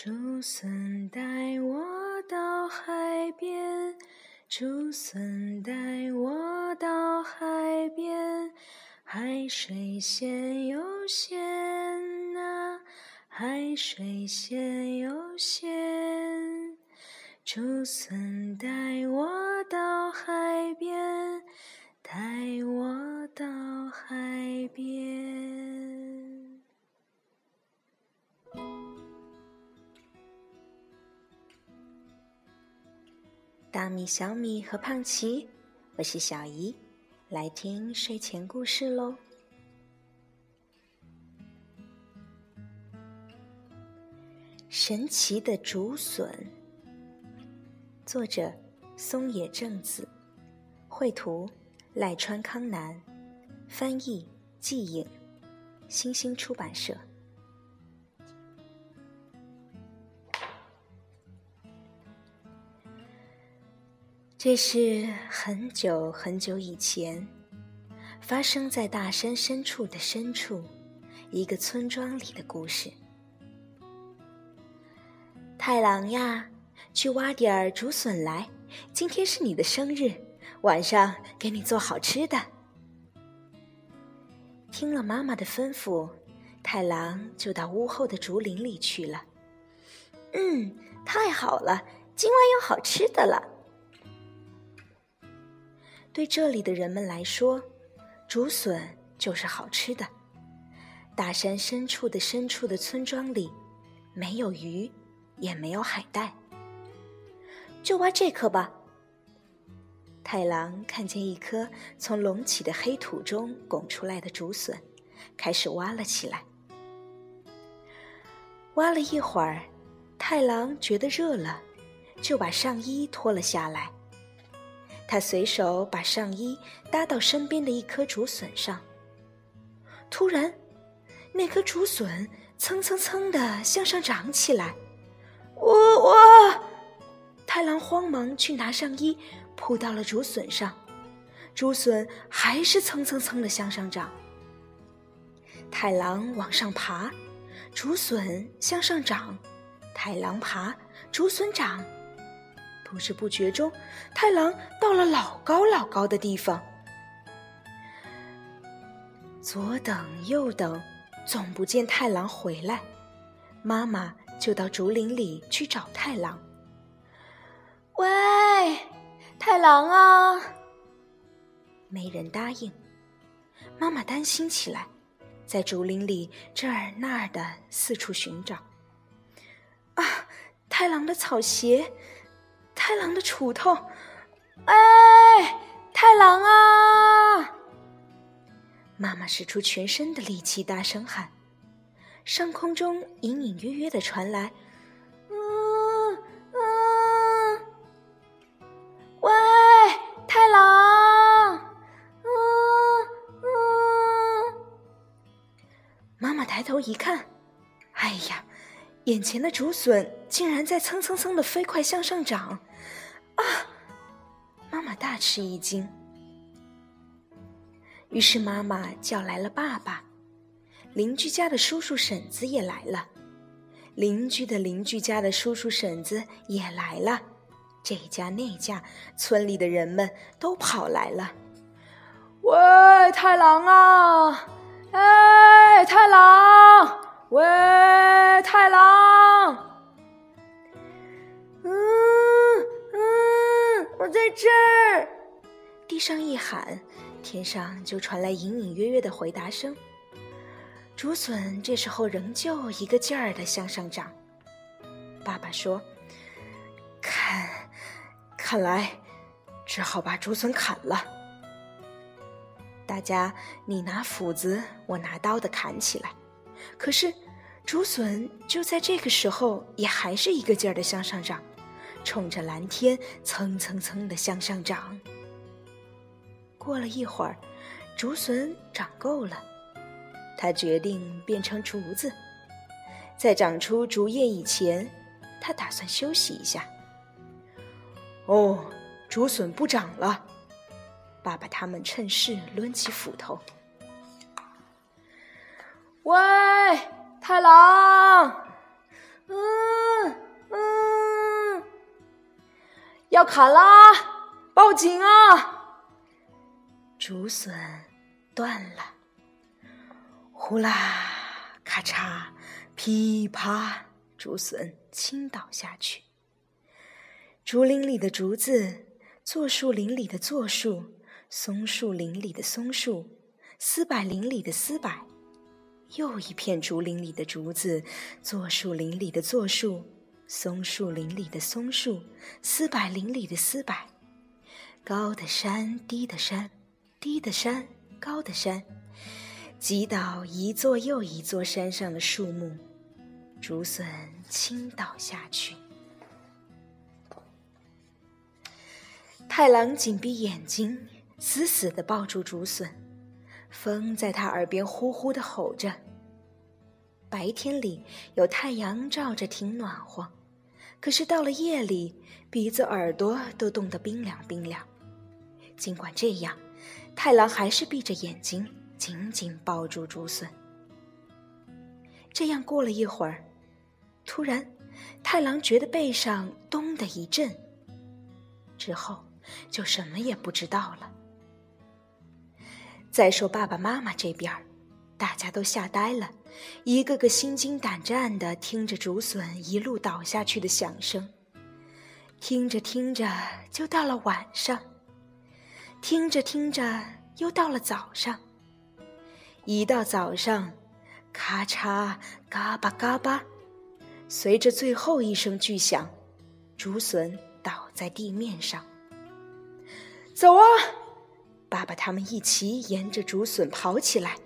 竹笋带我到海边，竹笋带我到海边，海水咸又咸呐，海水咸又咸。竹笋带我到大米、小米和胖奇，我是小姨，来听睡前故事喽。神奇的竹笋，作者松野正子，绘图赖川康南，翻译季影，新星出版社。这是很久很久以前，发生在大山深处的深处，一个村庄里的故事。太郎呀，去挖点儿竹笋来，今天是你的生日，晚上给你做好吃的。听了妈妈的吩咐，太郎就到屋后的竹林里去了。嗯，太好了，今晚有好吃的了。对这里的人们来说，竹笋就是好吃的。大山深处的深处的村庄里，没有鱼，也没有海带。就挖这颗吧。太郎看见一颗从隆起的黑土中拱出来的竹笋，开始挖了起来。挖了一会儿，太郎觉得热了，就把上衣脱了下来。他随手把上衣搭到身边的一棵竹笋上。突然，那颗竹笋蹭蹭蹭的向上长起来。我我，太郎慌忙去拿上衣，扑到了竹笋上。竹笋还是蹭蹭蹭的向上长。太郎往上爬，竹笋向上长。太郎爬，竹笋长。不知不觉中，太郎到了老高老高的地方。左等右等，总不见太郎回来，妈妈就到竹林里去找太郎。喂，太郎啊！没人答应，妈妈担心起来，在竹林里这儿那儿的四处寻找。啊，太郎的草鞋！太郎的锄头，哎，太郎啊！妈妈使出全身的力气，大声喊。上空中隐隐约约的传来，嗯嗯，喂，太郎，嗯嗯。妈妈抬头一看，眼前的竹笋竟然在蹭蹭蹭的飞快向上长。啊！妈妈大吃一惊。于是妈妈叫来了爸爸，邻居家的叔叔婶子也来了，邻居的邻居家的叔叔婶子也来了，这家那家，村里的人们都跑来了。喂，太郎啊！哎，太郎！喂，太郎！嗯嗯，我在这儿，地上一喊，天上就传来隐隐约约的回答声。竹笋这时候仍旧一个劲儿的向上长。爸爸说：“看，看来只好把竹笋砍了。”大家你拿斧子，我拿刀的砍起来。可是竹笋就在这个时候，也还是一个劲儿的向上长。冲着蓝天蹭蹭蹭的向上长。过了一会儿，竹笋长够了，他决定变成竹子。在长出竹叶以前，他打算休息一下。哦，竹笋不长了。爸爸他们趁势抡起斧头。喂，太郎，嗯嗯，要砍啦！报警啊！竹笋断了，呼啦咔嚓，噼啪，竹笋倾倒下去。竹林里的竹子，柞树林里的柞树，松树林里的松树，丝柏林里的丝柏。又一片竹林里的竹子，柞树林里的柞树，松树林里的松树，丝柏林里的丝柏，高的山，低的山，低的山，高的山，击倒一座又一座山上的树木，竹笋倾倒下去。太郎紧闭眼睛，死死地抱住竹笋，风在他耳边呼呼地吼着。白天里有太阳照着，挺暖和，可是到了夜里，鼻子、耳朵都冻得冰凉冰凉。尽管这样，太郎还是闭着眼睛，紧紧抱住竹笋。这样过了一会儿，突然，太郎觉得背上咚的一震，之后。就什么也不知道了。再说爸爸妈妈这边大家都吓呆了，一个个心惊胆战的听着竹笋一路倒下去的响声。听着听着，就到了晚上；听着听着，又到了早上。一到早上，咔嚓，嘎巴嘎巴，随着最后一声巨响，竹笋倒在地面上。走啊！爸爸他们一起沿着竹笋跑起来，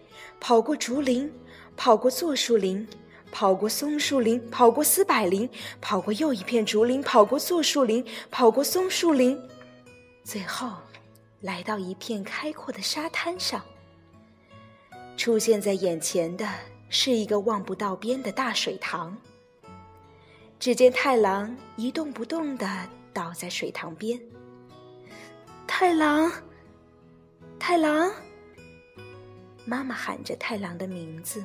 跑过竹林，跑过柞树林，跑过松树林，跑过丝柏林，跑过又一片竹林，跑过柞树林，跑过松树林，最后来到一片开阔的沙滩上。出现在眼前的是一个望不到边的大水塘。只见太郎一动不动地倒在水塘边。太郎，太郎！妈妈喊着太郎的名字。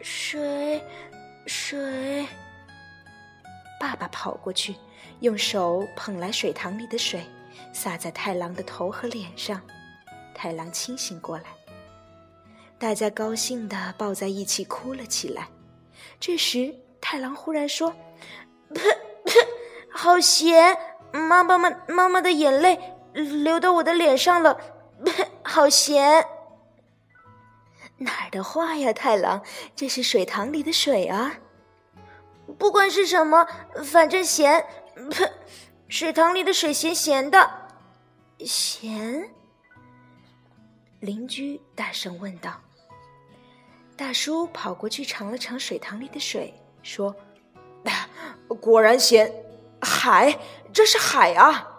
水，水！爸爸跑过去，用手捧来水塘里的水，洒在太郎的头和脸上。太郎清醒过来，大家高兴的抱在一起哭了起来。这时，太郎忽然说：“好咸！”妈妈妈妈妈的眼泪流到我的脸上了，好咸！哪儿的话呀，太郎，这是水塘里的水啊！不管是什么，反正咸。水塘里的水咸咸的，咸。邻居大声问道。大叔跑过去尝了尝水塘里的水，说：“ 果然咸。”海，这是海啊！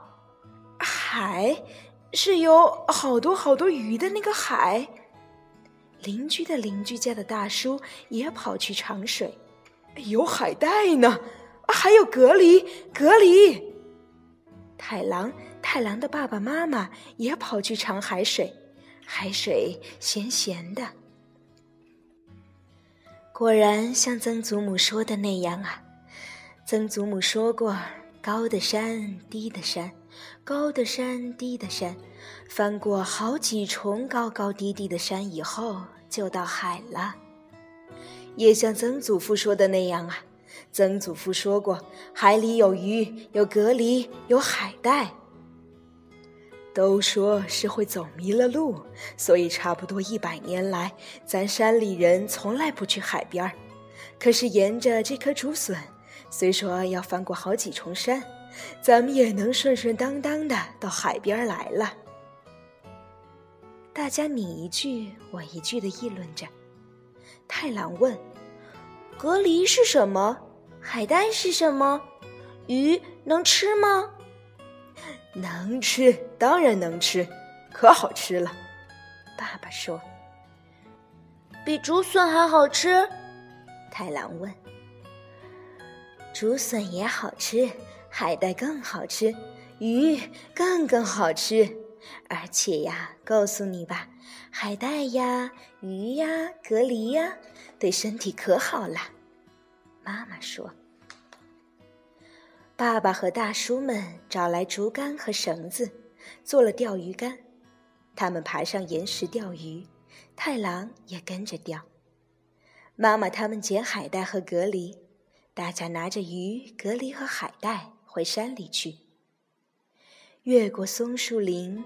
海，是有好多好多鱼的那个海。邻居的邻居家的大叔也跑去尝水，有海带呢，还有蛤蜊，蛤蜊。太郎，太郎的爸爸妈妈也跑去尝海水，海水咸咸的。果然像曾祖母说的那样啊。曾祖母说过：“高的山，低的山，高的山，低的山，翻过好几重高高低低的山以后，就到海了。”也像曾祖父说的那样啊。曾祖父说过：“海里有鱼，有蛤蜊，有海带。”都说是会走迷了路，所以差不多一百年来，咱山里人从来不去海边儿。可是沿着这棵竹笋。虽说要翻过好几重山，咱们也能顺顺当当的到海边来了。大家你一句我一句的议论着。太郎问：“蛤蜊是什么？海带是什么？鱼能吃吗？”“能吃，当然能吃，可好吃了。”爸爸说。“比竹笋还好吃？”太郎问。竹笋也好吃，海带更好吃，鱼更更好吃。而且呀，告诉你吧，海带呀、鱼呀、蛤蜊呀，对身体可好了。妈妈说。爸爸和大叔们找来竹竿和绳子，做了钓鱼竿。他们爬上岩石钓鱼，太郎也跟着钓。妈妈他们捡海带和蛤蜊，大家拿着鱼、蛤蜊和海带回山里去。越过松树林，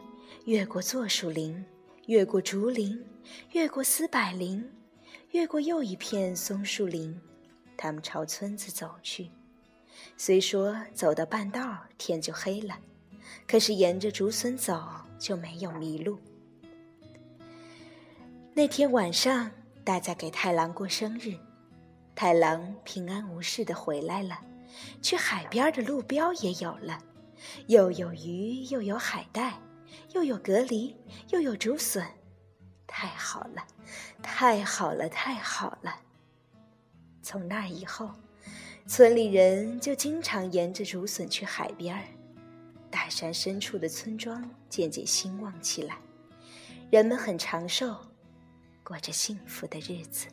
越过柞树林，越过竹林，越过丝柏林，越过又一片松树林，他们朝村子走去。虽说走到半道天就黑了，可是沿着竹笋走就没有迷路。那天晚上，大家给太郎过生日，太郎平安无事的回来了，去海边的路标也有了，又有鱼，又有海带，又有蛤蜊，又有竹笋，太好了，太好了，太好了！从那以后。村里人就经常沿着竹笋去海边儿，大山深处的村庄渐渐兴旺起来，人们很长寿，过着幸福的日子。